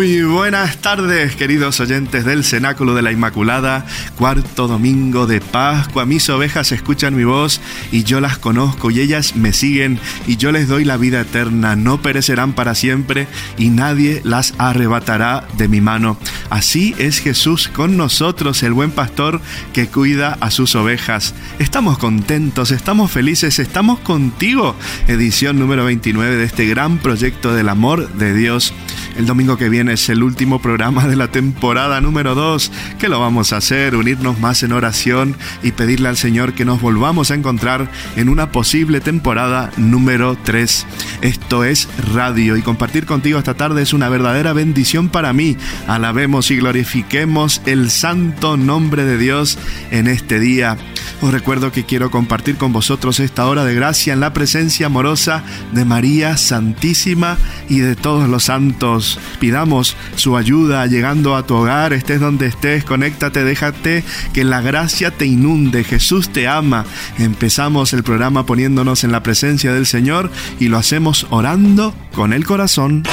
Muy buenas tardes, queridos oyentes del Cenáculo de la Inmaculada, cuarto domingo de Pascua. Mis ovejas escuchan mi voz y yo las conozco y ellas me siguen y yo les doy la vida eterna. No perecerán para siempre y nadie las arrebatará de mi mano. Así es Jesús con nosotros, el buen pastor que cuida a sus ovejas. Estamos contentos, estamos felices, estamos contigo. Edición número 29 de este gran proyecto del amor de Dios. El domingo que viene es el último programa de la temporada número 2. ¿Qué lo vamos a hacer? Unirnos más en oración y pedirle al Señor que nos volvamos a encontrar en una posible temporada número 3. Esto es radio y compartir contigo esta tarde es una verdadera bendición para mí. Alabemos y glorifiquemos el santo nombre de Dios en este día. Os recuerdo que quiero compartir con vosotros esta hora de gracia en la presencia amorosa de María Santísima y de todos los santos. Pidamos su ayuda llegando a tu hogar, estés donde estés, conéctate, déjate que la gracia te inunde. Jesús te ama. Empezamos el programa poniéndonos en la presencia del Señor y lo hacemos orando con el corazón.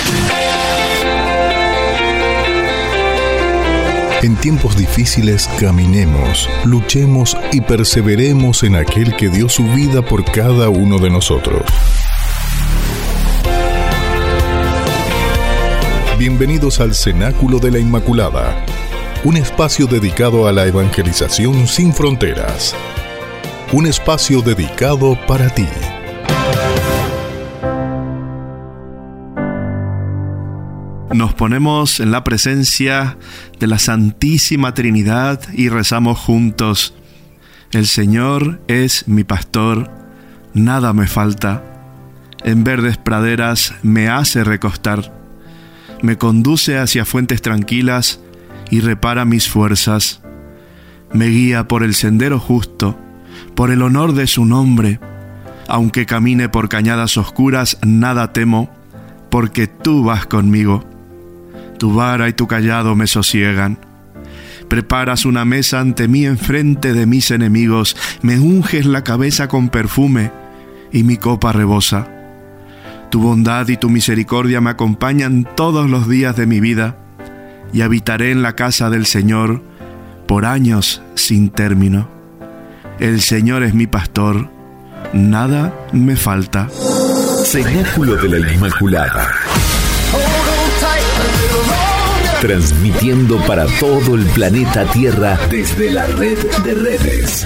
En tiempos difíciles caminemos, luchemos y perseveremos en aquel que dio su vida por cada uno de nosotros. Bienvenidos al Cenáculo de la Inmaculada, un espacio dedicado a la evangelización sin fronteras. Un espacio dedicado para ti. Nos ponemos en la presencia de la Santísima Trinidad y rezamos juntos. El Señor es mi pastor, nada me falta. En verdes praderas me hace recostar me conduce hacia fuentes tranquilas y repara mis fuerzas. Me guía por el sendero justo, por el honor de su nombre. Aunque camine por cañadas oscuras, nada temo, porque tú vas conmigo. Tu vara y tu callado me sosiegan. Preparas una mesa ante mí enfrente de mis enemigos, me unges la cabeza con perfume y mi copa rebosa. Tu bondad y tu misericordia me acompañan todos los días de mi vida, y habitaré en la casa del Señor por años sin término. El Señor es mi pastor, nada me falta. Cenáculo de la Inmaculada. Transmitiendo para todo el planeta Tierra desde la red de redes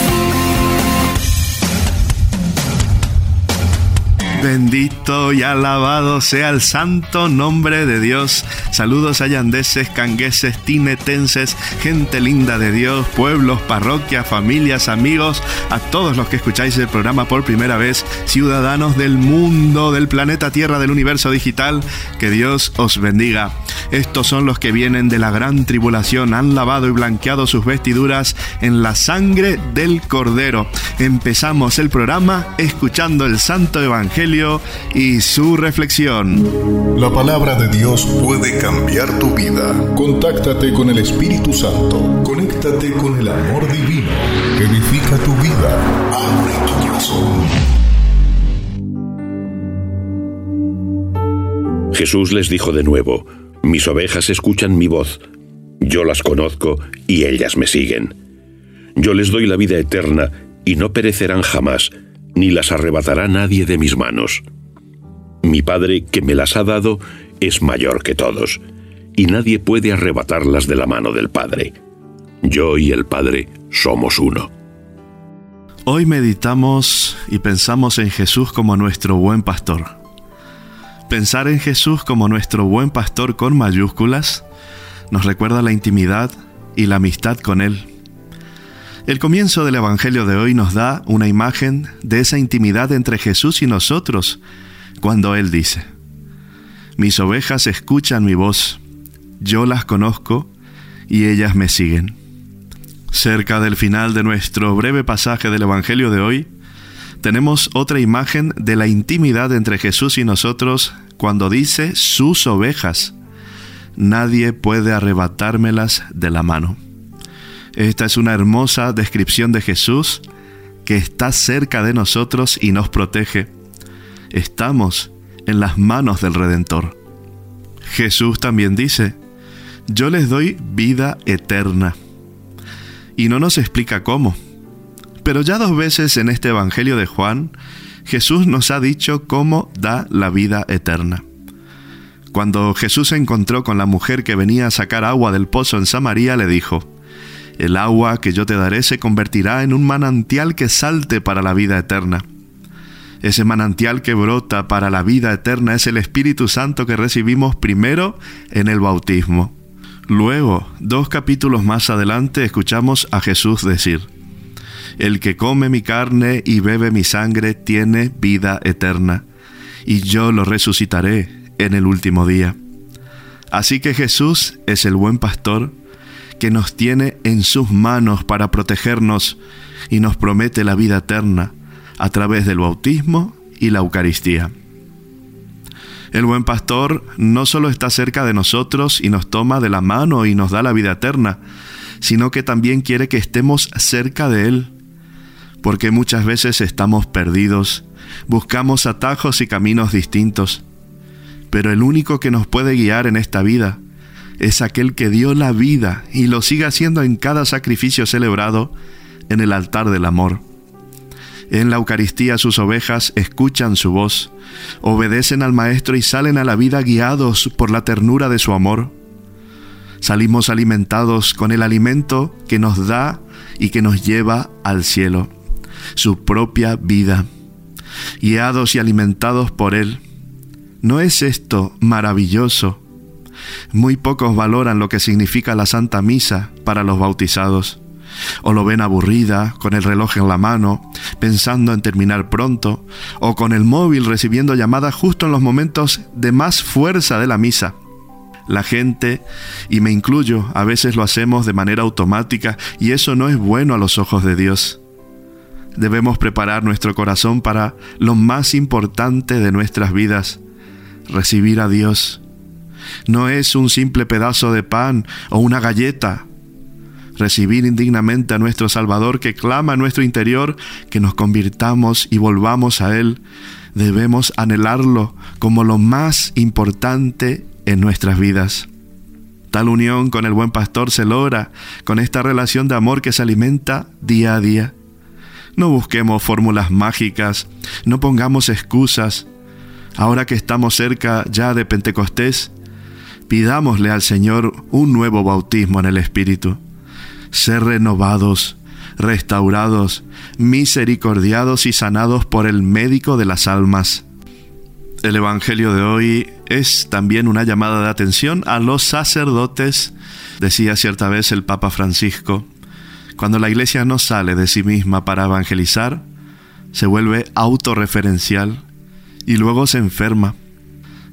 Bendito y alabado sea el santo nombre de Dios. Saludos a yandeses, cangueses, tinetenses, gente linda de Dios, pueblos, parroquias, familias, amigos, a todos los que escucháis el programa por primera vez, ciudadanos del mundo, del planeta Tierra, del universo digital, que Dios os bendiga. Estos son los que vienen de la gran tribulación, han lavado y blanqueado sus vestiduras en la sangre del Cordero. Empezamos el programa escuchando el Santo Evangelio y su reflexión. La palabra de Dios puede cambiar tu vida. Contáctate con el Espíritu Santo. Conéctate con el amor divino. Edifica tu vida. Abre tu corazón. Jesús les dijo de nuevo, mis ovejas escuchan mi voz, yo las conozco y ellas me siguen. Yo les doy la vida eterna y no perecerán jamás ni las arrebatará nadie de mis manos. Mi Padre, que me las ha dado, es mayor que todos, y nadie puede arrebatarlas de la mano del Padre. Yo y el Padre somos uno. Hoy meditamos y pensamos en Jesús como nuestro buen pastor. Pensar en Jesús como nuestro buen pastor con mayúsculas nos recuerda la intimidad y la amistad con Él el comienzo del Evangelio de hoy nos da una imagen de esa intimidad entre Jesús y nosotros, cuando Él dice, Mis ovejas escuchan mi voz, yo las conozco y ellas me siguen. Cerca del final de nuestro breve pasaje del Evangelio de hoy, tenemos otra imagen de la intimidad entre Jesús y nosotros cuando dice sus ovejas. Nadie puede arrebatármelas de la mano. Esta es una hermosa descripción de Jesús que está cerca de nosotros y nos protege. Estamos en las manos del Redentor. Jesús también dice, yo les doy vida eterna. Y no nos explica cómo. Pero ya dos veces en este Evangelio de Juan, Jesús nos ha dicho cómo da la vida eterna. Cuando Jesús se encontró con la mujer que venía a sacar agua del pozo en Samaria, le dijo, el agua que yo te daré se convertirá en un manantial que salte para la vida eterna. Ese manantial que brota para la vida eterna es el Espíritu Santo que recibimos primero en el bautismo. Luego, dos capítulos más adelante, escuchamos a Jesús decir, El que come mi carne y bebe mi sangre tiene vida eterna, y yo lo resucitaré en el último día. Así que Jesús es el buen pastor que nos tiene en sus manos para protegernos y nos promete la vida eterna a través del bautismo y la Eucaristía. El buen pastor no solo está cerca de nosotros y nos toma de la mano y nos da la vida eterna, sino que también quiere que estemos cerca de Él, porque muchas veces estamos perdidos, buscamos atajos y caminos distintos, pero el único que nos puede guiar en esta vida es aquel que dio la vida y lo sigue haciendo en cada sacrificio celebrado en el altar del amor. En la Eucaristía sus ovejas escuchan su voz, obedecen al Maestro y salen a la vida guiados por la ternura de su amor. Salimos alimentados con el alimento que nos da y que nos lleva al cielo, su propia vida, guiados y alimentados por Él. ¿No es esto maravilloso? Muy pocos valoran lo que significa la Santa Misa para los bautizados. O lo ven aburrida, con el reloj en la mano, pensando en terminar pronto, o con el móvil recibiendo llamadas justo en los momentos de más fuerza de la misa. La gente, y me incluyo, a veces lo hacemos de manera automática y eso no es bueno a los ojos de Dios. Debemos preparar nuestro corazón para lo más importante de nuestras vidas, recibir a Dios no es un simple pedazo de pan o una galleta. Recibir indignamente a nuestro Salvador que clama en nuestro interior que nos convirtamos y volvamos a Él, debemos anhelarlo como lo más importante en nuestras vidas. Tal unión con el buen pastor se logra con esta relación de amor que se alimenta día a día. No busquemos fórmulas mágicas, no pongamos excusas. Ahora que estamos cerca ya de Pentecostés, pidámosle al Señor un nuevo bautismo en el Espíritu. Ser renovados, restaurados, misericordiados y sanados por el médico de las almas. El Evangelio de hoy es también una llamada de atención a los sacerdotes, decía cierta vez el Papa Francisco. Cuando la iglesia no sale de sí misma para evangelizar, se vuelve autorreferencial y luego se enferma.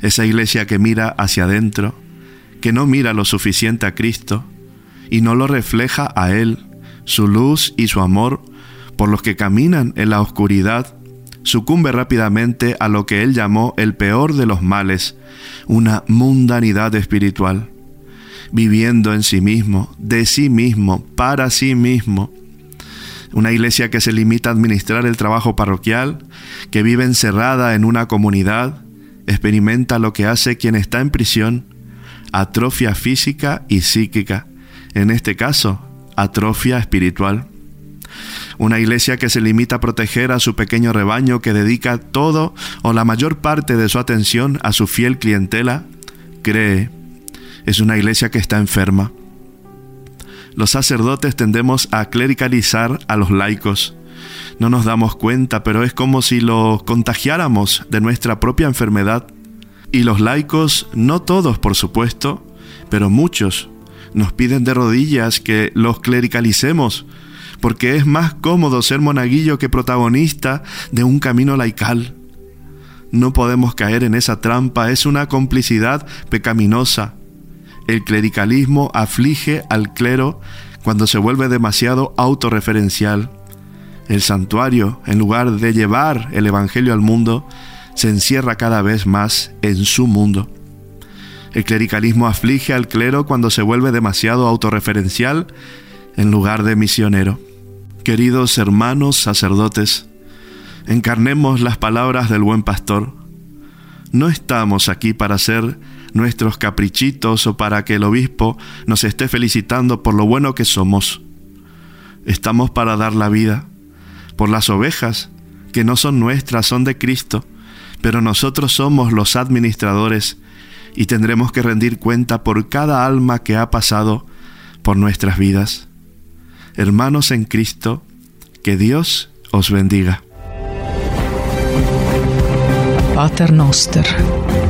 Esa iglesia que mira hacia adentro, que no mira lo suficiente a Cristo y no lo refleja a Él, su luz y su amor por los que caminan en la oscuridad, sucumbe rápidamente a lo que Él llamó el peor de los males, una mundanidad espiritual, viviendo en sí mismo, de sí mismo, para sí mismo. Una iglesia que se limita a administrar el trabajo parroquial, que vive encerrada en una comunidad, experimenta lo que hace quien está en prisión, atrofia física y psíquica, en este caso, atrofia espiritual. Una iglesia que se limita a proteger a su pequeño rebaño, que dedica todo o la mayor parte de su atención a su fiel clientela, cree, es una iglesia que está enferma. Los sacerdotes tendemos a clericalizar a los laicos, no nos damos cuenta, pero es como si los contagiáramos de nuestra propia enfermedad. Y los laicos, no todos por supuesto, pero muchos, nos piden de rodillas que los clericalicemos, porque es más cómodo ser monaguillo que protagonista de un camino laical. No podemos caer en esa trampa, es una complicidad pecaminosa. El clericalismo aflige al clero cuando se vuelve demasiado autorreferencial. El santuario, en lugar de llevar el Evangelio al mundo, se encierra cada vez más en su mundo. El clericalismo aflige al clero cuando se vuelve demasiado autorreferencial en lugar de misionero. Queridos hermanos sacerdotes, encarnemos las palabras del buen pastor. No estamos aquí para hacer nuestros caprichitos o para que el obispo nos esté felicitando por lo bueno que somos. Estamos para dar la vida por las ovejas, que no son nuestras, son de Cristo, pero nosotros somos los administradores y tendremos que rendir cuenta por cada alma que ha pasado por nuestras vidas. Hermanos en Cristo, que Dios os bendiga. Pater noster,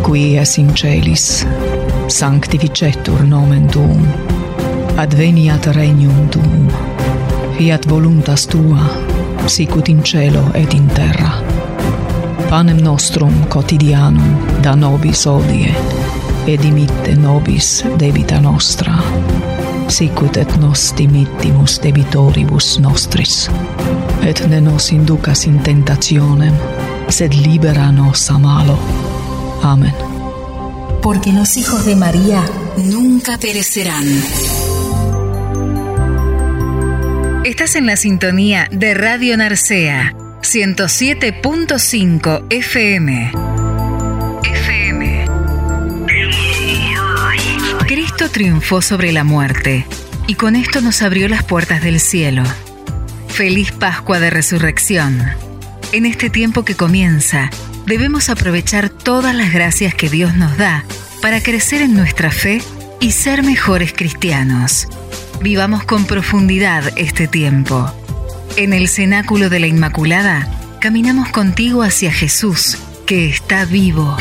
qui es in celis, sanctificetur nomen tuum, adveniat regnum tuum, fiat voluntas tua, sicut in cielo et in terra. Panem nostrum quotidianum da nobis odie, et dimitte nobis debita nostra, sicut et nos dimittimus debitoribus nostris. Et ne nos inducas in tentationem, sed libera nos a malo. Amén. Porque los hijos de María nunca perecerán. Estás en la sintonía de Radio Narcea, 107.5 FM. FM. Cristo triunfó sobre la muerte y con esto nos abrió las puertas del cielo. Feliz Pascua de Resurrección. En este tiempo que comienza, debemos aprovechar todas las gracias que Dios nos da para crecer en nuestra fe y ser mejores cristianos. Vivamos con profundidad este tiempo. En el cenáculo de la Inmaculada, caminamos contigo hacia Jesús, que está vivo.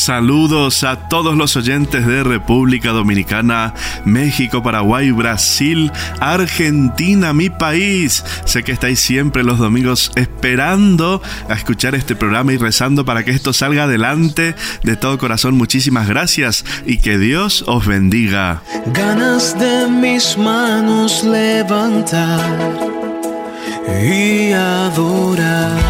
Saludos a todos los oyentes de República Dominicana, México, Paraguay, Brasil, Argentina, mi país. Sé que estáis siempre los domingos esperando a escuchar este programa y rezando para que esto salga adelante. De todo corazón, muchísimas gracias y que Dios os bendiga. Ganas de mis manos levantar y adorar.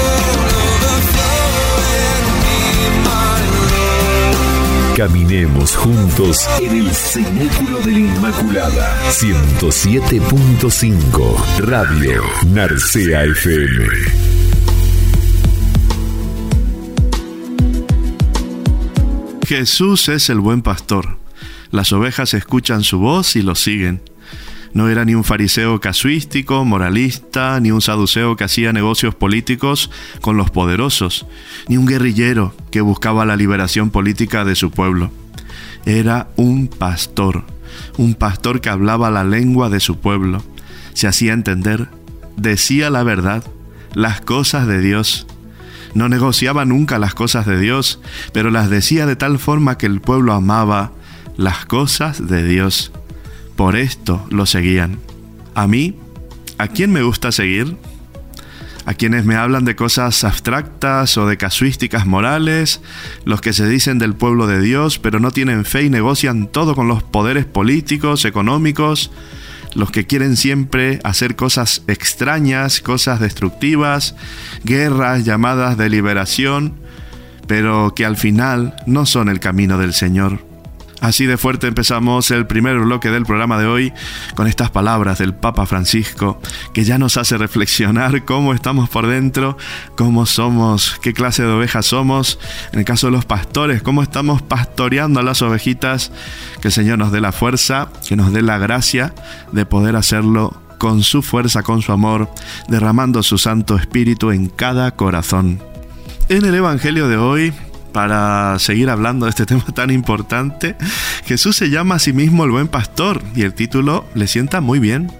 Caminemos juntos en el Cenáculo de la Inmaculada. 107.5 Radio Narcea FM. Jesús es el buen pastor. Las ovejas escuchan su voz y lo siguen. No era ni un fariseo casuístico, moralista, ni un saduceo que hacía negocios políticos con los poderosos, ni un guerrillero que buscaba la liberación política de su pueblo. Era un pastor, un pastor que hablaba la lengua de su pueblo, se hacía entender, decía la verdad, las cosas de Dios. No negociaba nunca las cosas de Dios, pero las decía de tal forma que el pueblo amaba las cosas de Dios. Por esto lo seguían. A mí, ¿a quién me gusta seguir? a quienes me hablan de cosas abstractas o de casuísticas morales, los que se dicen del pueblo de Dios pero no tienen fe y negocian todo con los poderes políticos, económicos, los que quieren siempre hacer cosas extrañas, cosas destructivas, guerras llamadas de liberación, pero que al final no son el camino del Señor. Así de fuerte empezamos el primer bloque del programa de hoy con estas palabras del Papa Francisco que ya nos hace reflexionar cómo estamos por dentro, cómo somos, qué clase de ovejas somos, en el caso de los pastores, cómo estamos pastoreando a las ovejitas, que el Señor nos dé la fuerza, que nos dé la gracia de poder hacerlo con su fuerza, con su amor, derramando su Santo Espíritu en cada corazón. En el Evangelio de hoy para seguir hablando de este tema tan importante. Jesús se llama a sí mismo el buen pastor y el título le sienta muy bien.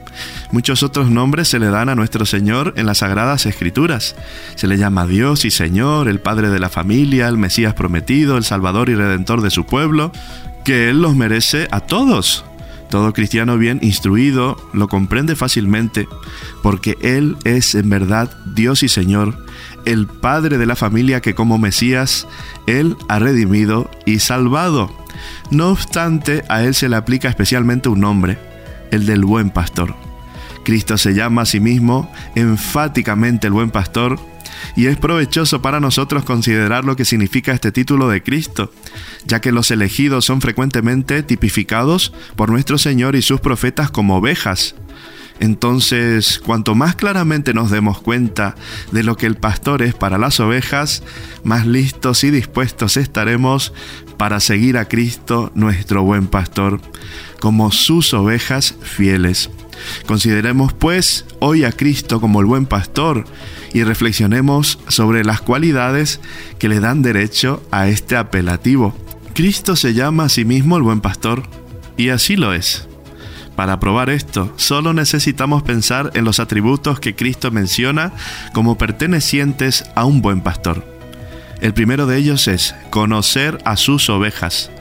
Muchos otros nombres se le dan a nuestro Señor en las Sagradas Escrituras. Se le llama Dios y Señor, el Padre de la familia, el Mesías prometido, el Salvador y Redentor de su pueblo, que Él los merece a todos. Todo cristiano bien instruido lo comprende fácilmente, porque Él es en verdad Dios y Señor, el Padre de la familia que como Mesías Él ha redimido y salvado. No obstante, a Él se le aplica especialmente un nombre, el del buen pastor. Cristo se llama a sí mismo enfáticamente el buen pastor y es provechoso para nosotros considerar lo que significa este título de Cristo, ya que los elegidos son frecuentemente tipificados por nuestro Señor y sus profetas como ovejas, entonces, cuanto más claramente nos demos cuenta de lo que el pastor es para las ovejas, más listos y dispuestos estaremos para seguir a Cristo, nuestro buen pastor, como sus ovejas fieles. Consideremos pues hoy a Cristo como el buen pastor y reflexionemos sobre las cualidades que le dan derecho a este apelativo. Cristo se llama a sí mismo el buen pastor y así lo es. Para probar esto, solo necesitamos pensar en los atributos que Cristo menciona como pertenecientes a un buen pastor. El primero de ellos es conocer a sus ovejas.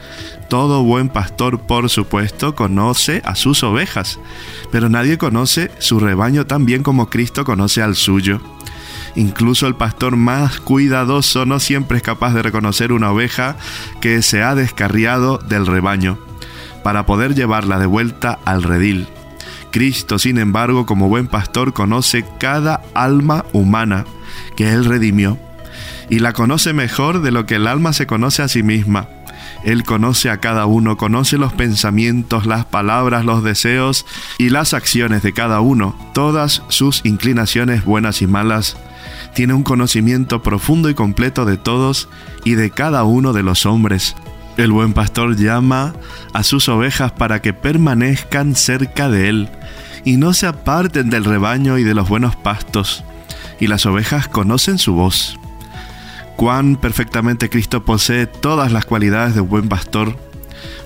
Todo buen pastor, por supuesto, conoce a sus ovejas, pero nadie conoce su rebaño tan bien como Cristo conoce al suyo. Incluso el pastor más cuidadoso no siempre es capaz de reconocer una oveja que se ha descarriado del rebaño para poder llevarla de vuelta al redil. Cristo, sin embargo, como buen pastor, conoce cada alma humana que Él redimió y la conoce mejor de lo que el alma se conoce a sí misma. Él conoce a cada uno, conoce los pensamientos, las palabras, los deseos y las acciones de cada uno, todas sus inclinaciones buenas y malas. Tiene un conocimiento profundo y completo de todos y de cada uno de los hombres. El buen pastor llama a sus ovejas para que permanezcan cerca de él y no se aparten del rebaño y de los buenos pastos, y las ovejas conocen su voz. Cuán perfectamente Cristo posee todas las cualidades de un buen pastor.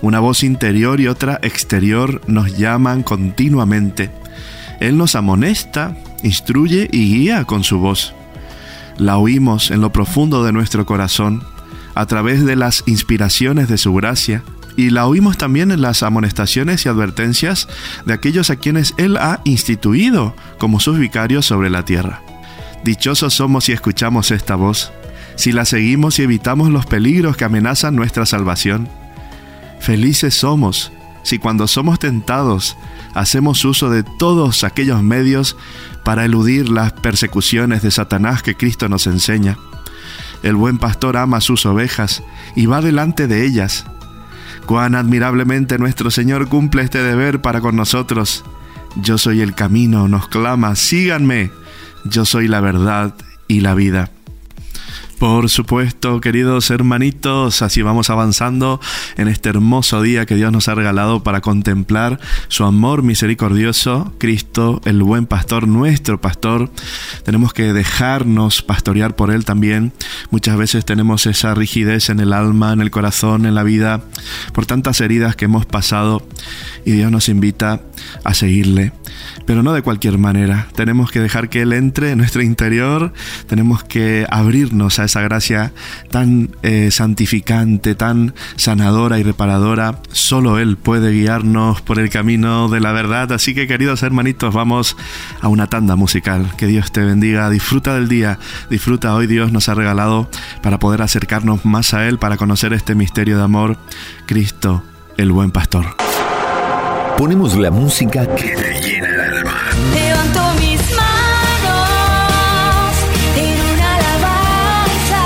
Una voz interior y otra exterior nos llaman continuamente. Él nos amonesta, instruye y guía con su voz. La oímos en lo profundo de nuestro corazón a través de las inspiraciones de su gracia y la oímos también en las amonestaciones y advertencias de aquellos a quienes Él ha instituido como sus vicarios sobre la tierra. Dichosos somos si escuchamos esta voz, si la seguimos y evitamos los peligros que amenazan nuestra salvación. Felices somos si cuando somos tentados hacemos uso de todos aquellos medios para eludir las persecuciones de Satanás que Cristo nos enseña. El buen pastor ama sus ovejas y va delante de ellas. Cuán admirablemente nuestro Señor cumple este deber para con nosotros. Yo soy el camino, nos clama, síganme. Yo soy la verdad y la vida. Por supuesto, queridos hermanitos, así vamos avanzando en este hermoso día que Dios nos ha regalado para contemplar su amor misericordioso, Cristo, el buen pastor, nuestro pastor. Tenemos que dejarnos pastorear por Él también. Muchas veces tenemos esa rigidez en el alma, en el corazón, en la vida, por tantas heridas que hemos pasado y Dios nos invita a seguirle pero no de cualquier manera. Tenemos que dejar que Él entre en nuestro interior, tenemos que abrirnos a esa gracia tan eh, santificante, tan sanadora y reparadora. Solo Él puede guiarnos por el camino de la verdad. Así que queridos hermanitos, vamos a una tanda musical. Que Dios te bendiga, disfruta del día, disfruta hoy Dios nos ha regalado para poder acercarnos más a Él, para conocer este misterio de amor, Cristo, el buen pastor. Ponemos la música que te llena el alma. Levanto mis manos en una alabanza.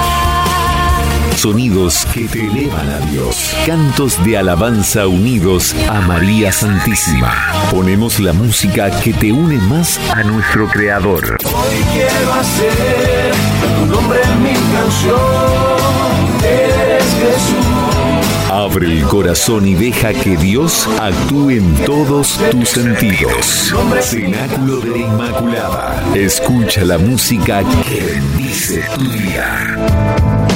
Sonidos que te elevan a Dios. Cantos de alabanza unidos a María Santísima. Ponemos la música que te une más a nuestro Creador. Hoy quiero hacer tu nombre en mi canción. Eres Jesús. Abre el corazón y deja que Dios actúe en todos tus sentidos. Cenáculo de la Inmaculada. Escucha la música que bendice tu día.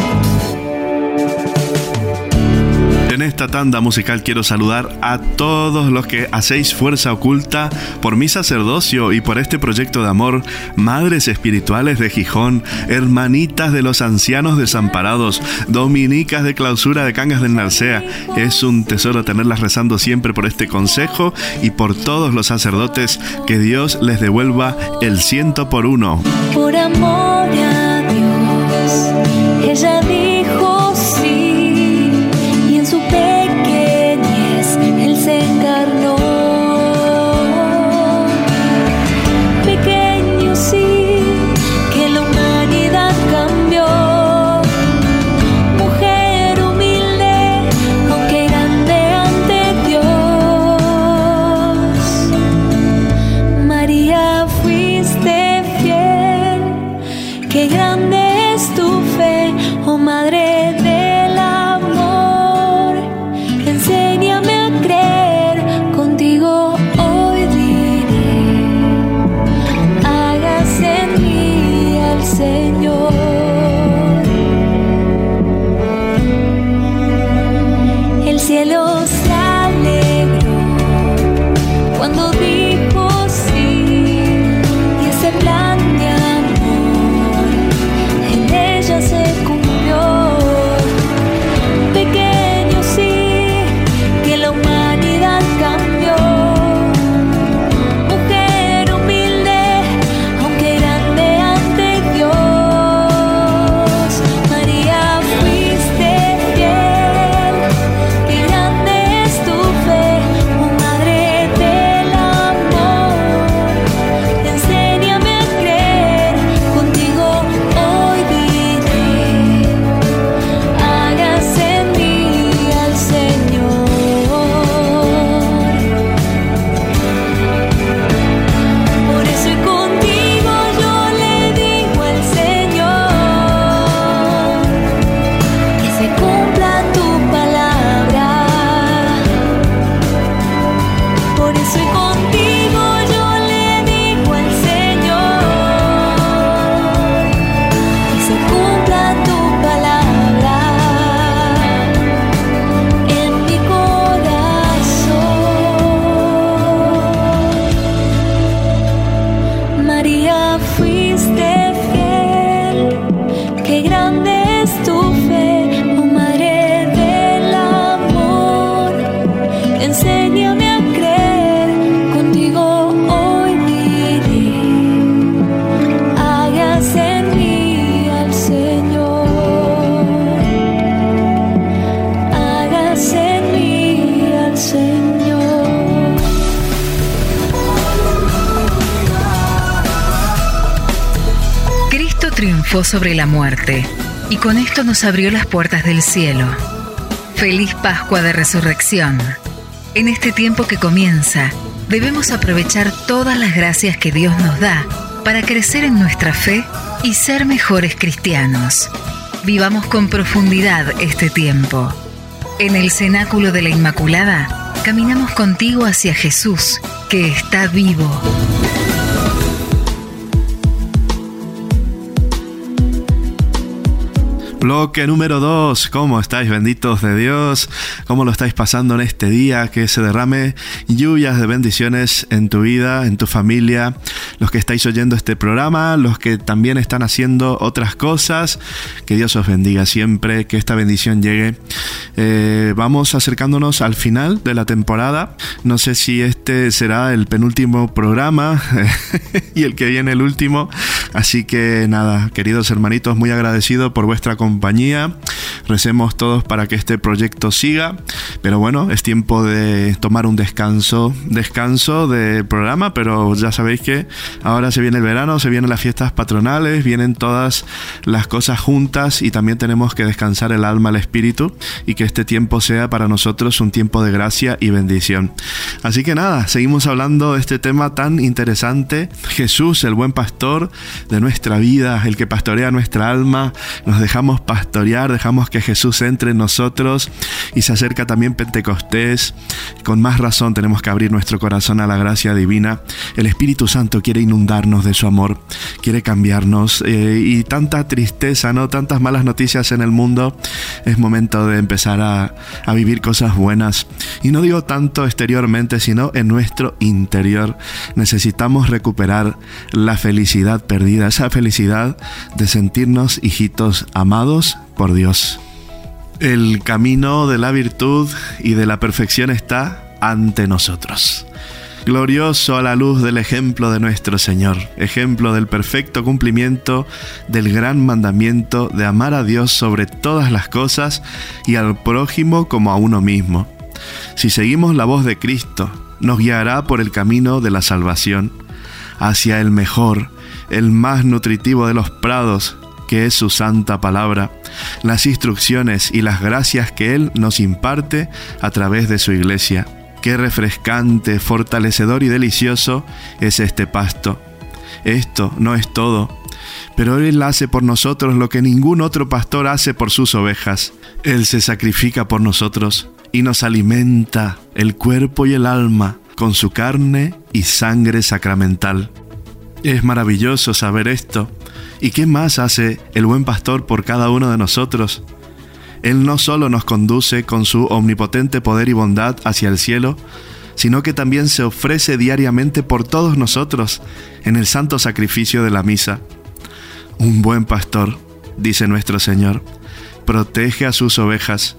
En esta tanda musical quiero saludar a todos los que hacéis fuerza oculta por mi sacerdocio y por este proyecto de amor, madres espirituales de Gijón, hermanitas de los ancianos desamparados, dominicas de clausura de Cangas del Narcea. Es un tesoro tenerlas rezando siempre por este consejo y por todos los sacerdotes. Que Dios les devuelva el ciento por uno. Por amor a Dios, ella dijo sobre la muerte y con esto nos abrió las puertas del cielo. Feliz Pascua de Resurrección. En este tiempo que comienza, debemos aprovechar todas las gracias que Dios nos da para crecer en nuestra fe y ser mejores cristianos. Vivamos con profundidad este tiempo. En el cenáculo de la Inmaculada, caminamos contigo hacia Jesús, que está vivo. Bloque número 2. ¿Cómo estáis, benditos de Dios? ¿Cómo lo estáis pasando en este día? Que se derrame lluvias de bendiciones en tu vida, en tu familia. Los que estáis oyendo este programa, los que también están haciendo otras cosas. Que Dios os bendiga siempre, que esta bendición llegue. Eh, vamos acercándonos al final de la temporada. No sé si este será el penúltimo programa y el que viene el último, Así que nada, queridos hermanitos, muy agradecido por vuestra compañía. Recemos todos para que este proyecto siga. Pero bueno, es tiempo de tomar un descanso, descanso del programa, pero ya sabéis que ahora se viene el verano, se vienen las fiestas patronales, vienen todas las cosas juntas y también tenemos que descansar el alma, el espíritu y que este tiempo sea para nosotros un tiempo de gracia y bendición. Así que nada, seguimos hablando de este tema tan interesante. Jesús, el buen pastor de nuestra vida, el que pastorea nuestra alma, nos dejamos pastorear, dejamos que Jesús entre en nosotros y se acerca también Pentecostés. Con más razón tenemos que abrir nuestro corazón a la gracia divina. El Espíritu Santo quiere inundarnos de su amor, quiere cambiarnos eh, y tanta tristeza, ¿no? Tantas malas noticias en el mundo. Es momento de empezar a, a vivir cosas buenas. Y no digo tanto exteriormente, sino en nuestro interior. Necesitamos recuperar la felicidad perdida, esa felicidad de sentirnos hijitos amados por Dios. El camino de la virtud y de la perfección está ante nosotros. Glorioso a la luz del ejemplo de nuestro Señor, ejemplo del perfecto cumplimiento del gran mandamiento de amar a Dios sobre todas las cosas y al prójimo como a uno mismo. Si seguimos la voz de Cristo, nos guiará por el camino de la salvación, hacia el mejor, el más nutritivo de los prados, que es su santa palabra, las instrucciones y las gracias que Él nos imparte a través de su iglesia. Qué refrescante, fortalecedor y delicioso es este pasto. Esto no es todo, pero Él hace por nosotros lo que ningún otro pastor hace por sus ovejas. Él se sacrifica por nosotros y nos alimenta el cuerpo y el alma con su carne y sangre sacramental. Es maravilloso saber esto. ¿Y qué más hace el buen pastor por cada uno de nosotros? Él no solo nos conduce con su omnipotente poder y bondad hacia el cielo, sino que también se ofrece diariamente por todos nosotros en el santo sacrificio de la misa. Un buen pastor, dice nuestro Señor, protege a sus ovejas,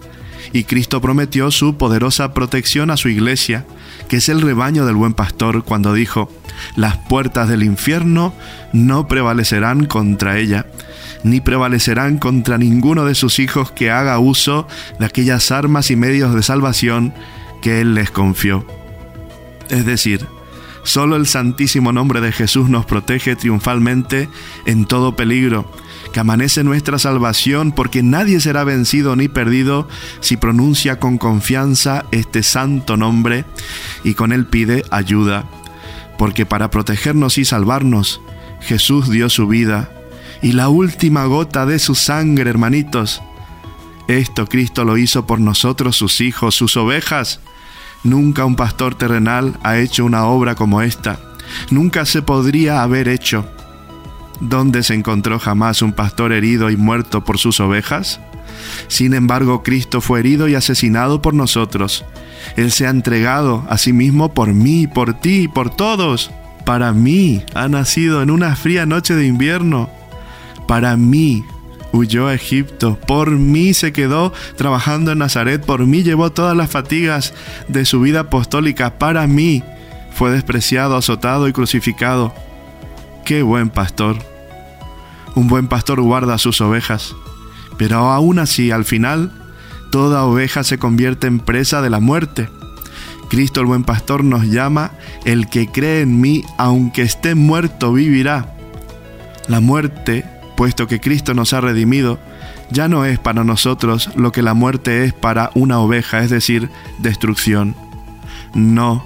y Cristo prometió su poderosa protección a su iglesia, que es el rebaño del buen pastor, cuando dijo, las puertas del infierno no prevalecerán contra ella, ni prevalecerán contra ninguno de sus hijos que haga uso de aquellas armas y medios de salvación que Él les confió. Es decir, solo el santísimo nombre de Jesús nos protege triunfalmente en todo peligro, que amanece nuestra salvación, porque nadie será vencido ni perdido si pronuncia con confianza este santo nombre y con él pide ayuda, porque para protegernos y salvarnos, Jesús dio su vida y la última gota de su sangre, hermanitos. Esto Cristo lo hizo por nosotros, sus hijos, sus ovejas. Nunca un pastor terrenal ha hecho una obra como esta. Nunca se podría haber hecho. ¿Dónde se encontró jamás un pastor herido y muerto por sus ovejas? Sin embargo, Cristo fue herido y asesinado por nosotros. Él se ha entregado a sí mismo por mí, por ti, por todos. Para mí ha nacido en una fría noche de invierno. Para mí huyó a Egipto, por mí se quedó trabajando en Nazaret, por mí llevó todas las fatigas de su vida apostólica, para mí fue despreciado, azotado y crucificado. Qué buen pastor. Un buen pastor guarda sus ovejas, pero aún así al final toda oveja se convierte en presa de la muerte. Cristo el buen pastor nos llama, el que cree en mí, aunque esté muerto, vivirá. La muerte puesto que Cristo nos ha redimido, ya no es para nosotros lo que la muerte es para una oveja, es decir, destrucción. No,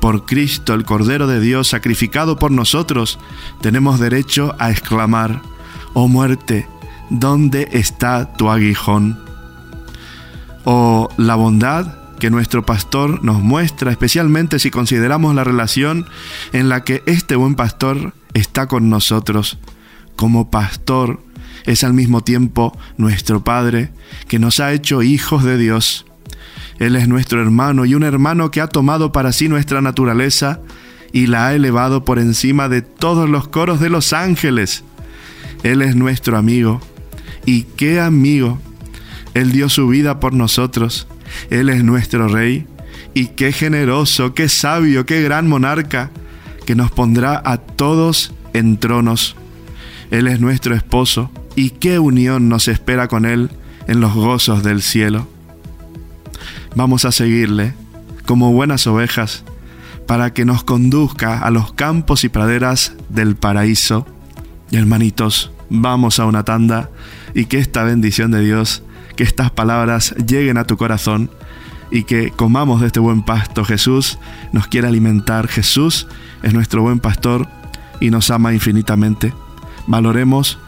por Cristo, el Cordero de Dios, sacrificado por nosotros, tenemos derecho a exclamar, oh muerte, ¿dónde está tu aguijón? O la bondad que nuestro pastor nos muestra, especialmente si consideramos la relación en la que este buen pastor está con nosotros como pastor, es al mismo tiempo nuestro Padre, que nos ha hecho hijos de Dios. Él es nuestro hermano y un hermano que ha tomado para sí nuestra naturaleza y la ha elevado por encima de todos los coros de los ángeles. Él es nuestro amigo. ¿Y qué amigo? Él dio su vida por nosotros. Él es nuestro rey. Y qué generoso, qué sabio, qué gran monarca, que nos pondrá a todos en tronos. Él es nuestro esposo y qué unión nos espera con Él en los gozos del cielo. Vamos a seguirle como buenas ovejas para que nos conduzca a los campos y praderas del paraíso. Y hermanitos, vamos a una tanda y que esta bendición de Dios, que estas palabras lleguen a tu corazón y que comamos de este buen pasto. Jesús nos quiere alimentar. Jesús es nuestro buen pastor y nos ama infinitamente. Valoremos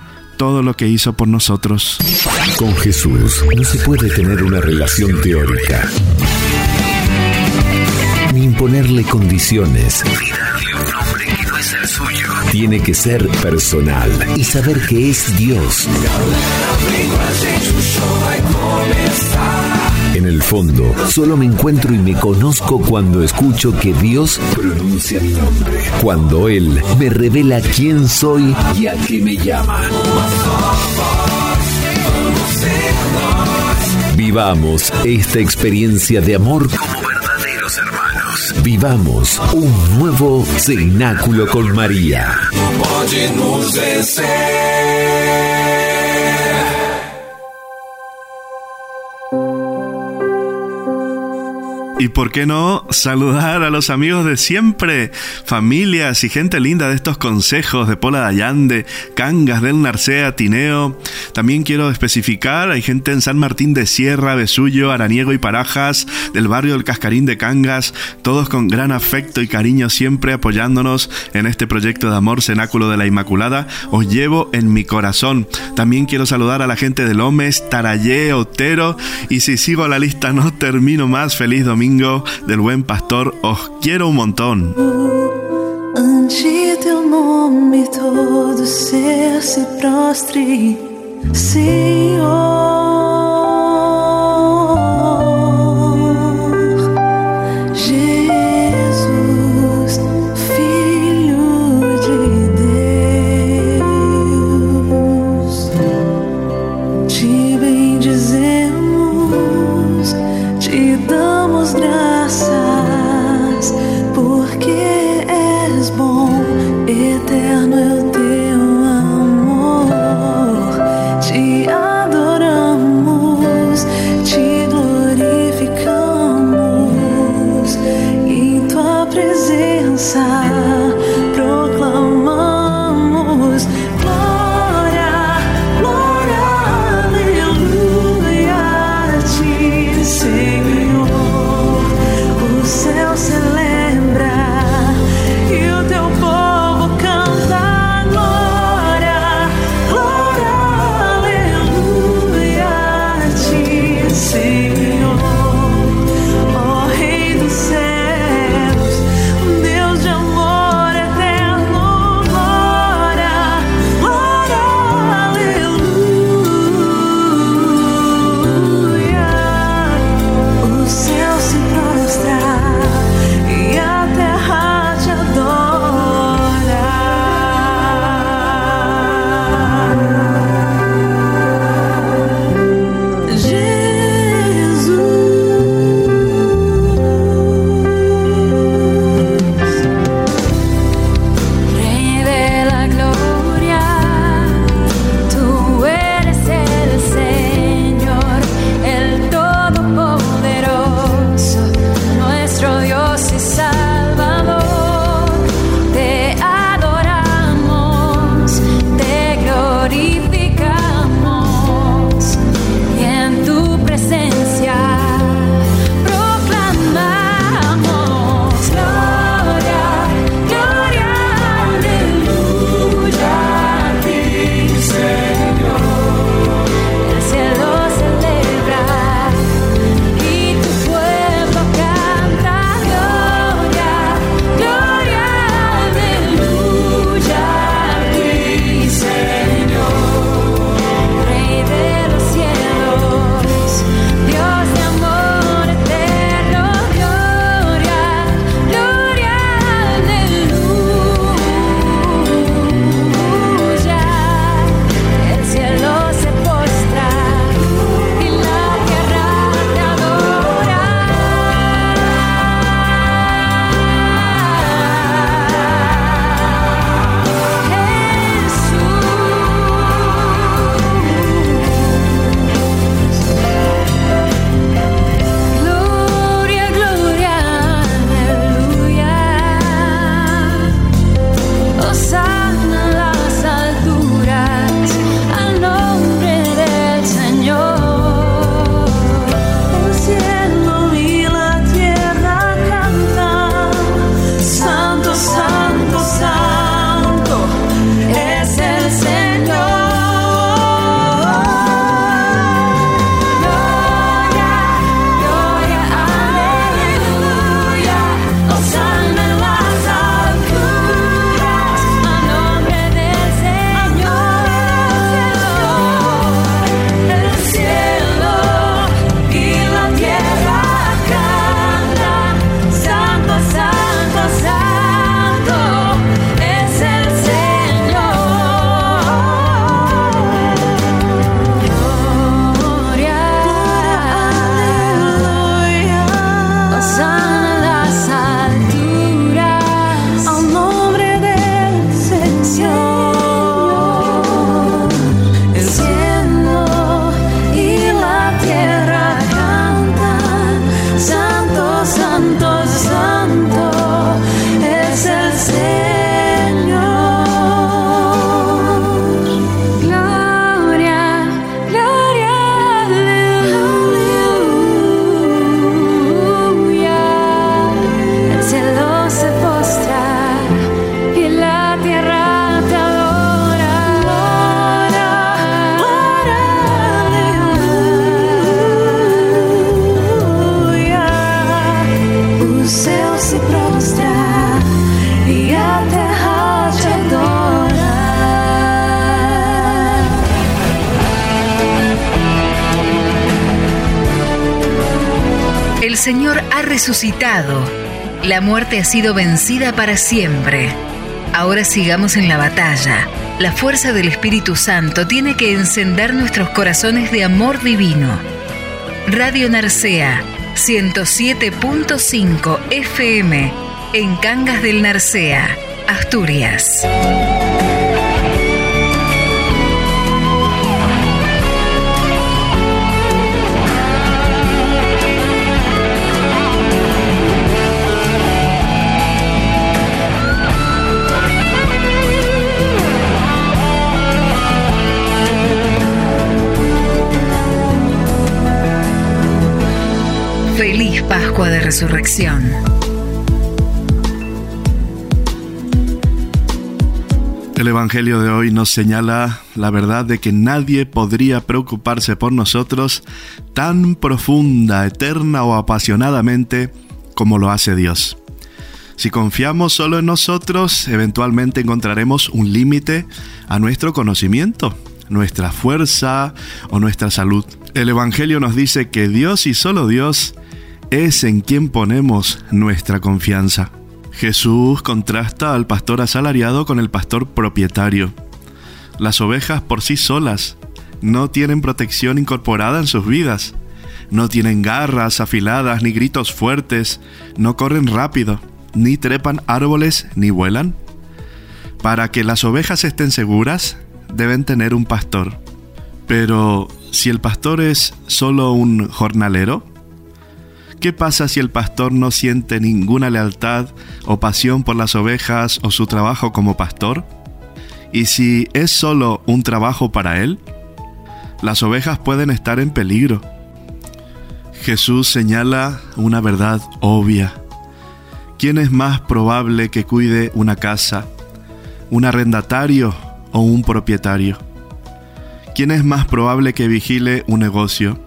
todo lo que hizo por nosotros. Con Jesús no se puede tener una relación teórica. Ni imponerle condiciones. Tiene que ser personal y saber que es Dios. Fondo, solo me encuentro y me conozco cuando escucho que Dios pronuncia mi nombre. Cuando Él me revela quién soy y a qué me llama. Vivamos esta experiencia de amor como verdaderos hermanos. Vivamos un nuevo cenáculo con María. Y por qué no saludar a los amigos de siempre, familias y gente linda de estos consejos de Pola Dayande, Cangas del Narcea, Tineo. También quiero especificar, hay gente en San Martín de Sierra, Besullo, Araniego y Parajas, del barrio del Cascarín de Cangas, todos con gran afecto y cariño siempre apoyándonos en este proyecto de amor Cenáculo de la Inmaculada. Os llevo en mi corazón. También quiero saludar a la gente de Lomes, Tarayé, Otero y si sigo la lista no termino más. Feliz del Buen Pastor, os quiero un montón. inside. Resucitado. La muerte ha sido vencida para siempre. Ahora sigamos en la batalla. La fuerza del Espíritu Santo tiene que encender nuestros corazones de amor divino. Radio Narcea 107.5 FM en Cangas del Narcea, Asturias. De Resurrección. El Evangelio de hoy nos señala la verdad de que nadie podría preocuparse por nosotros tan profunda, eterna o apasionadamente como lo hace Dios. Si confiamos solo en nosotros, eventualmente encontraremos un límite a nuestro conocimiento, nuestra fuerza o nuestra salud. El Evangelio nos dice que Dios y solo Dios es en quien ponemos nuestra confianza. Jesús contrasta al pastor asalariado con el pastor propietario. Las ovejas por sí solas no tienen protección incorporada en sus vidas. No tienen garras afiladas ni gritos fuertes, no corren rápido, ni trepan árboles ni vuelan. Para que las ovejas estén seguras, deben tener un pastor. Pero si el pastor es solo un jornalero, ¿Qué pasa si el pastor no siente ninguna lealtad o pasión por las ovejas o su trabajo como pastor? ¿Y si es solo un trabajo para él? Las ovejas pueden estar en peligro. Jesús señala una verdad obvia. ¿Quién es más probable que cuide una casa? ¿Un arrendatario o un propietario? ¿Quién es más probable que vigile un negocio?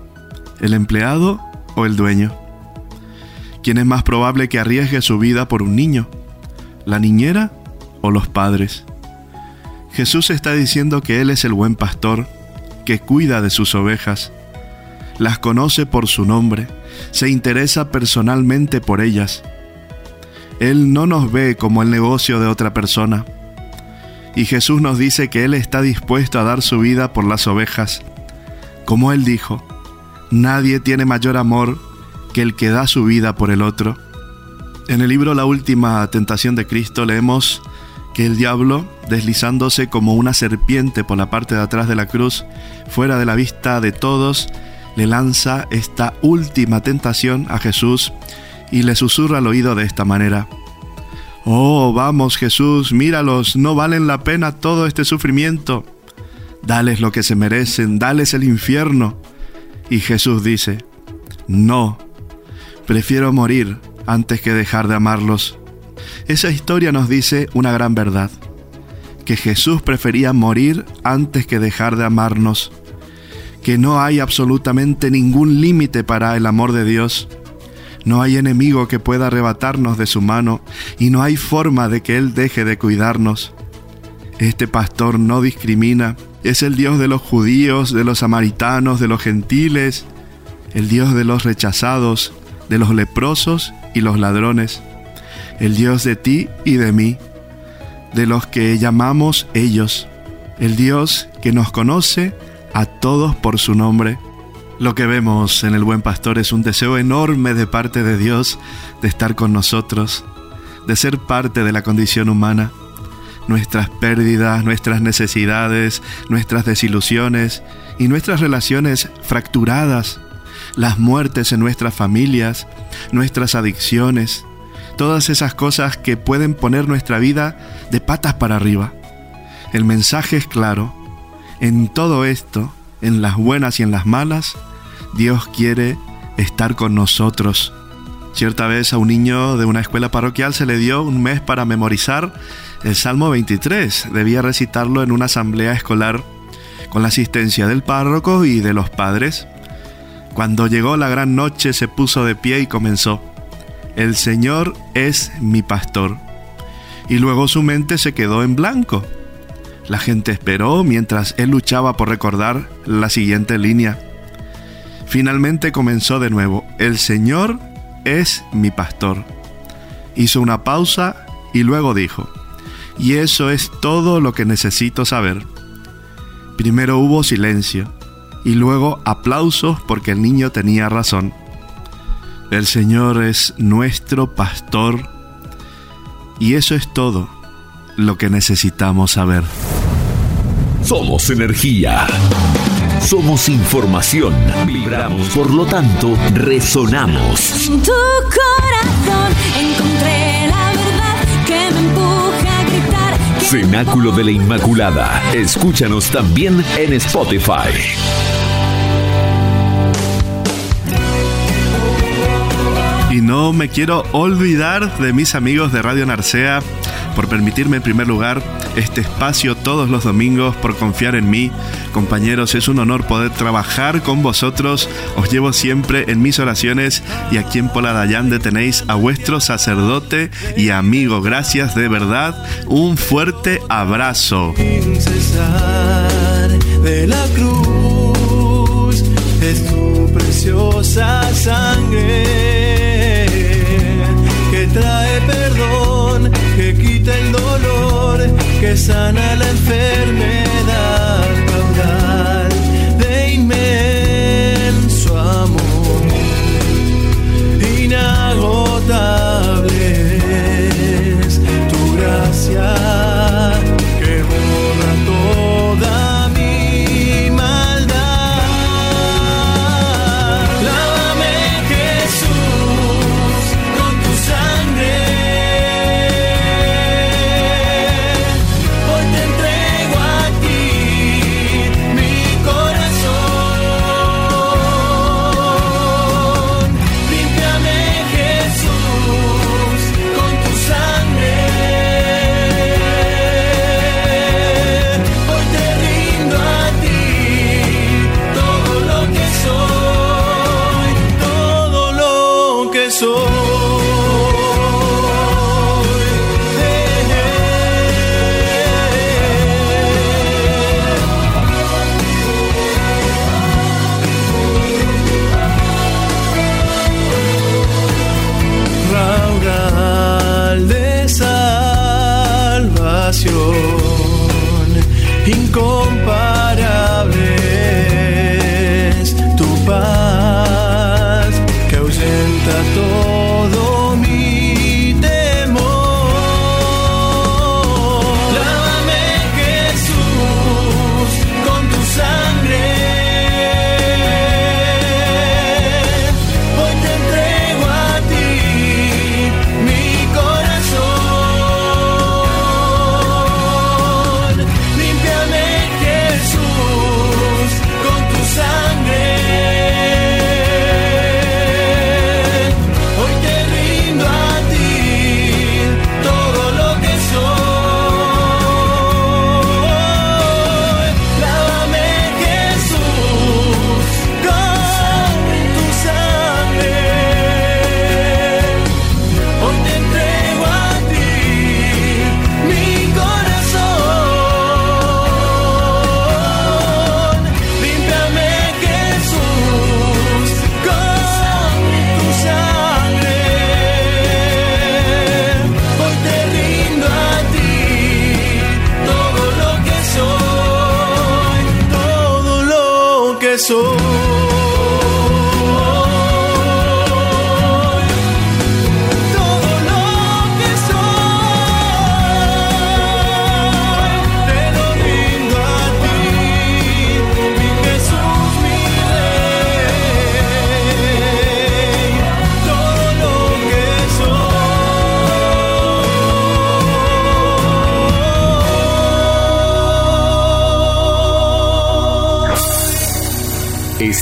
¿El empleado o el dueño? ¿Quién es más probable que arriesgue su vida por un niño? ¿La niñera o los padres? Jesús está diciendo que Él es el buen pastor, que cuida de sus ovejas, las conoce por su nombre, se interesa personalmente por ellas. Él no nos ve como el negocio de otra persona. Y Jesús nos dice que Él está dispuesto a dar su vida por las ovejas. Como Él dijo, nadie tiene mayor amor que el que da su vida por el otro. En el libro La última tentación de Cristo leemos que el diablo, deslizándose como una serpiente por la parte de atrás de la cruz, fuera de la vista de todos, le lanza esta última tentación a Jesús y le susurra al oído de esta manera. Oh, vamos Jesús, míralos, no valen la pena todo este sufrimiento. Dales lo que se merecen, dales el infierno. Y Jesús dice, no, Prefiero morir antes que dejar de amarlos. Esa historia nos dice una gran verdad, que Jesús prefería morir antes que dejar de amarnos, que no hay absolutamente ningún límite para el amor de Dios, no hay enemigo que pueda arrebatarnos de su mano y no hay forma de que Él deje de cuidarnos. Este pastor no discrimina, es el Dios de los judíos, de los samaritanos, de los gentiles, el Dios de los rechazados, de los leprosos y los ladrones, el Dios de ti y de mí, de los que llamamos ellos, el Dios que nos conoce a todos por su nombre. Lo que vemos en el buen pastor es un deseo enorme de parte de Dios de estar con nosotros, de ser parte de la condición humana. Nuestras pérdidas, nuestras necesidades, nuestras desilusiones y nuestras relaciones fracturadas las muertes en nuestras familias, nuestras adicciones, todas esas cosas que pueden poner nuestra vida de patas para arriba. El mensaje es claro. En todo esto, en las buenas y en las malas, Dios quiere estar con nosotros. Cierta vez a un niño de una escuela parroquial se le dio un mes para memorizar el Salmo 23. Debía recitarlo en una asamblea escolar con la asistencia del párroco y de los padres. Cuando llegó la gran noche se puso de pie y comenzó. el Señor es mi pastor. Y luego su mente se quedó en blanco. La gente esperó mientras él luchaba por recordar la siguiente línea. Finalmente comenzó de nuevo, el Señor es mi pastor. Hizo una pausa y luego dijo, y eso es todo lo que necesito saber. Primero hubo silencio y luego aplausos porque el niño tenía razón. El Señor es nuestro pastor y eso es todo lo que necesitamos saber. Somos energía. Somos información. Vibramos, por lo tanto, resonamos. En tu corazón encontré Cenáculo de la Inmaculada. Escúchanos también en Spotify. Y no me quiero olvidar de mis amigos de Radio Narcea por permitirme en primer lugar este espacio todos los domingos, por confiar en mí. Compañeros, es un honor poder trabajar con vosotros. Os llevo siempre en mis oraciones y aquí en Pola Dayande tenéis a vuestro sacerdote y amigo. Gracias de verdad. Un fuerte abrazo. de la cruz es tu preciosa sangre que sana la enfermedad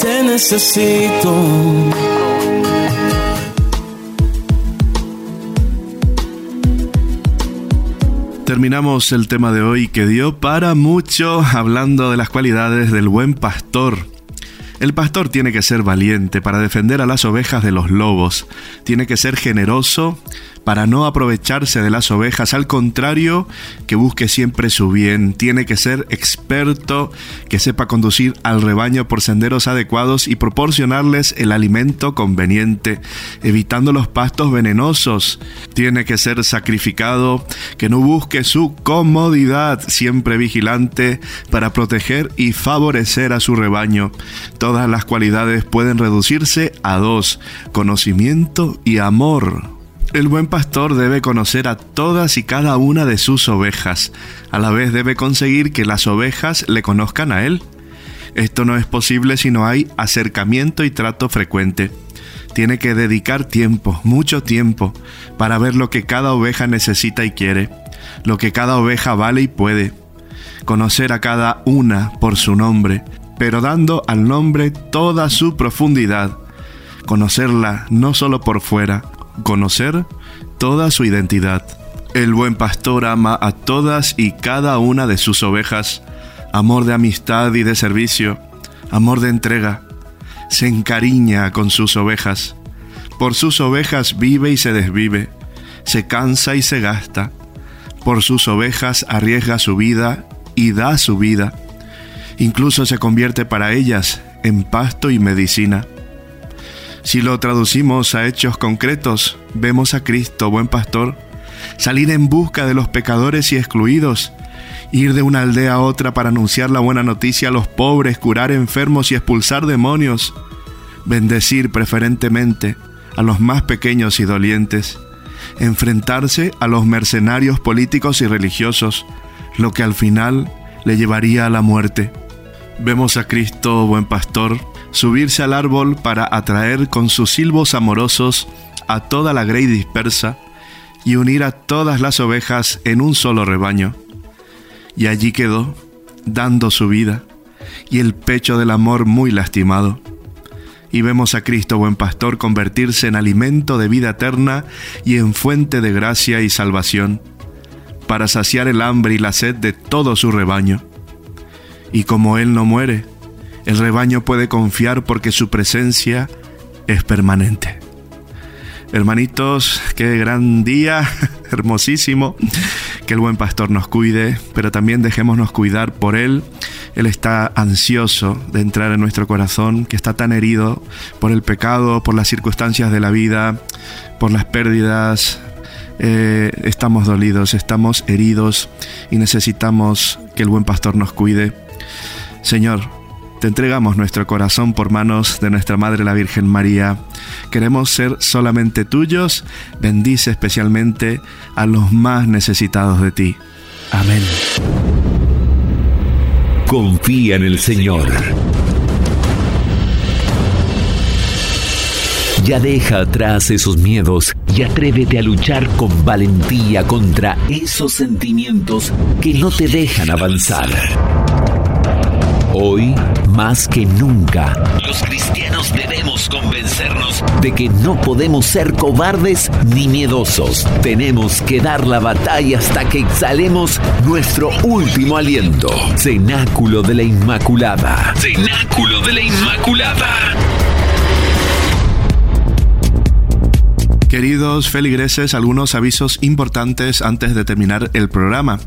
Te necesito. Terminamos el tema de hoy que dio para mucho hablando de las cualidades del buen pastor. El pastor tiene que ser valiente para defender a las ovejas de los lobos, tiene que ser generoso para no aprovecharse de las ovejas, al contrario, que busque siempre su bien, tiene que ser experto, que sepa conducir al rebaño por senderos adecuados y proporcionarles el alimento conveniente, evitando los pastos venenosos, tiene que ser sacrificado, que no busque su comodidad, siempre vigilante para proteger y favorecer a su rebaño. Todas las cualidades pueden reducirse a dos, conocimiento y amor. El buen pastor debe conocer a todas y cada una de sus ovejas. A la vez debe conseguir que las ovejas le conozcan a él. Esto no es posible si no hay acercamiento y trato frecuente. Tiene que dedicar tiempo, mucho tiempo, para ver lo que cada oveja necesita y quiere, lo que cada oveja vale y puede. Conocer a cada una por su nombre, pero dando al nombre toda su profundidad. Conocerla no solo por fuera, conocer toda su identidad. El buen pastor ama a todas y cada una de sus ovejas, amor de amistad y de servicio, amor de entrega. Se encariña con sus ovejas. Por sus ovejas vive y se desvive, se cansa y se gasta. Por sus ovejas arriesga su vida y da su vida. Incluso se convierte para ellas en pasto y medicina. Si lo traducimos a hechos concretos, vemos a Cristo, buen pastor, salir en busca de los pecadores y excluidos, ir de una aldea a otra para anunciar la buena noticia a los pobres, curar enfermos y expulsar demonios, bendecir preferentemente a los más pequeños y dolientes, enfrentarse a los mercenarios políticos y religiosos, lo que al final le llevaría a la muerte. Vemos a Cristo, buen pastor, subirse al árbol para atraer con sus silbos amorosos a toda la grey dispersa y unir a todas las ovejas en un solo rebaño. Y allí quedó, dando su vida, y el pecho del amor muy lastimado. Y vemos a Cristo buen pastor convertirse en alimento de vida eterna y en fuente de gracia y salvación, para saciar el hambre y la sed de todo su rebaño. Y como Él no muere, el rebaño puede confiar porque su presencia es permanente. Hermanitos, qué gran día, hermosísimo. Que el buen pastor nos cuide, pero también dejémonos cuidar por Él. Él está ansioso de entrar en nuestro corazón, que está tan herido por el pecado, por las circunstancias de la vida, por las pérdidas. Eh, estamos dolidos, estamos heridos y necesitamos que el buen pastor nos cuide. Señor, te entregamos nuestro corazón por manos de nuestra Madre la Virgen María. Queremos ser solamente tuyos. Bendice especialmente a los más necesitados de ti. Amén. Confía en el Señor. Ya deja atrás esos miedos y atrévete a luchar con valentía contra esos sentimientos que no te dejan avanzar. Hoy, más que nunca, los cristianos debemos convencernos de que no podemos ser cobardes ni miedosos. Tenemos que dar la batalla hasta que exhalemos nuestro último aliento. Cenáculo de la Inmaculada. Cenáculo de la Inmaculada. Queridos feligreses, algunos avisos importantes antes de terminar el programa.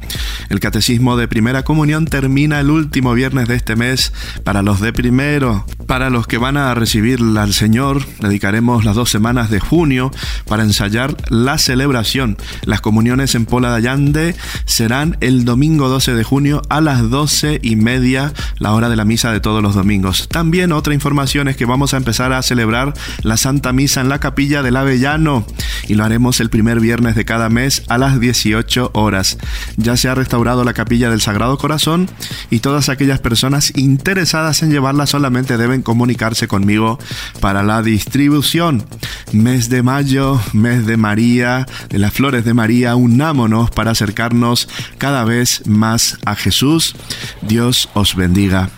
El catecismo de primera comunión termina el último viernes de este mes para los de primero. Para los que van a recibir al Señor, dedicaremos las dos semanas de junio para ensayar la celebración. Las comuniones en Pola de Allande serán el domingo 12 de junio a las 12 y media, la hora de la misa de todos los domingos. También otra información es que vamos a empezar a celebrar la Santa Misa en la capilla del Avellano y lo haremos el primer viernes de cada mes a las 18 horas. Ya se ha restaurado la capilla del Sagrado Corazón y todas aquellas personas interesadas en llevarla solamente deben comunicarse conmigo para la distribución. Mes de mayo, mes de María, de las flores de María, unámonos para acercarnos cada vez más a Jesús. Dios os bendiga.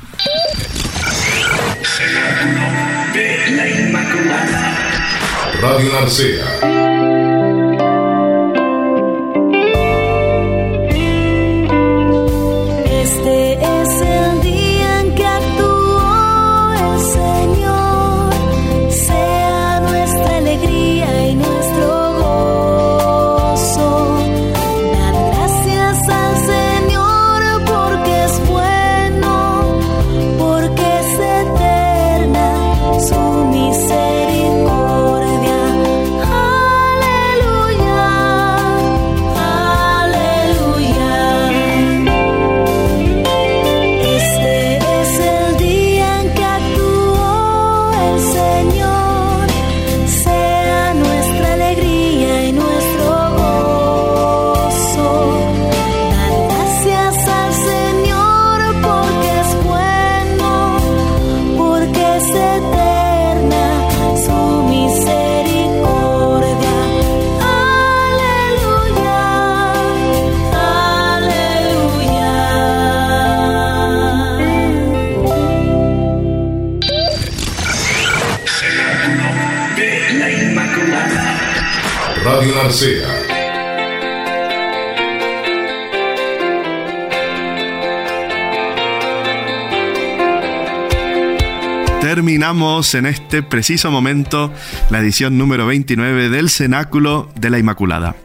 Terminamos en este preciso momento la edición número 29 del Cenáculo de la Inmaculada.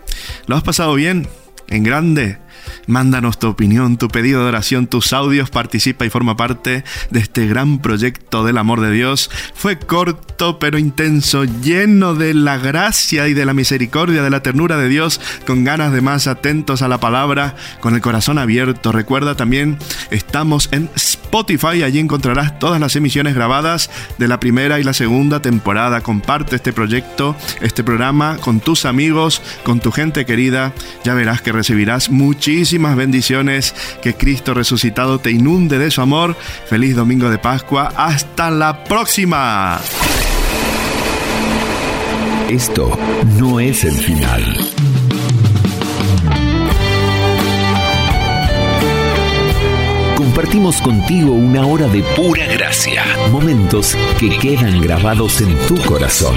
¿Lo has pasado bien? ¿En grande? Mándanos tu opinión, tu pedido de oración, tus audios, participa y forma parte de este gran proyecto del amor de Dios. Fue corto pero intenso, lleno de la gracia y de la misericordia, de la ternura de Dios, con ganas de más, atentos a la palabra, con el corazón abierto. Recuerda también, estamos en Spotify, allí encontrarás todas las emisiones grabadas de la primera y la segunda temporada. Comparte este proyecto, este programa con tus amigos, con tu gente querida. Ya verás que recibirás muchísimas bendiciones. Que Cristo resucitado te inunde de su amor. Feliz domingo de Pascua. Hasta la próxima. Esto no es el final. Compartimos contigo una hora de pura gracia, momentos que quedan grabados en tu corazón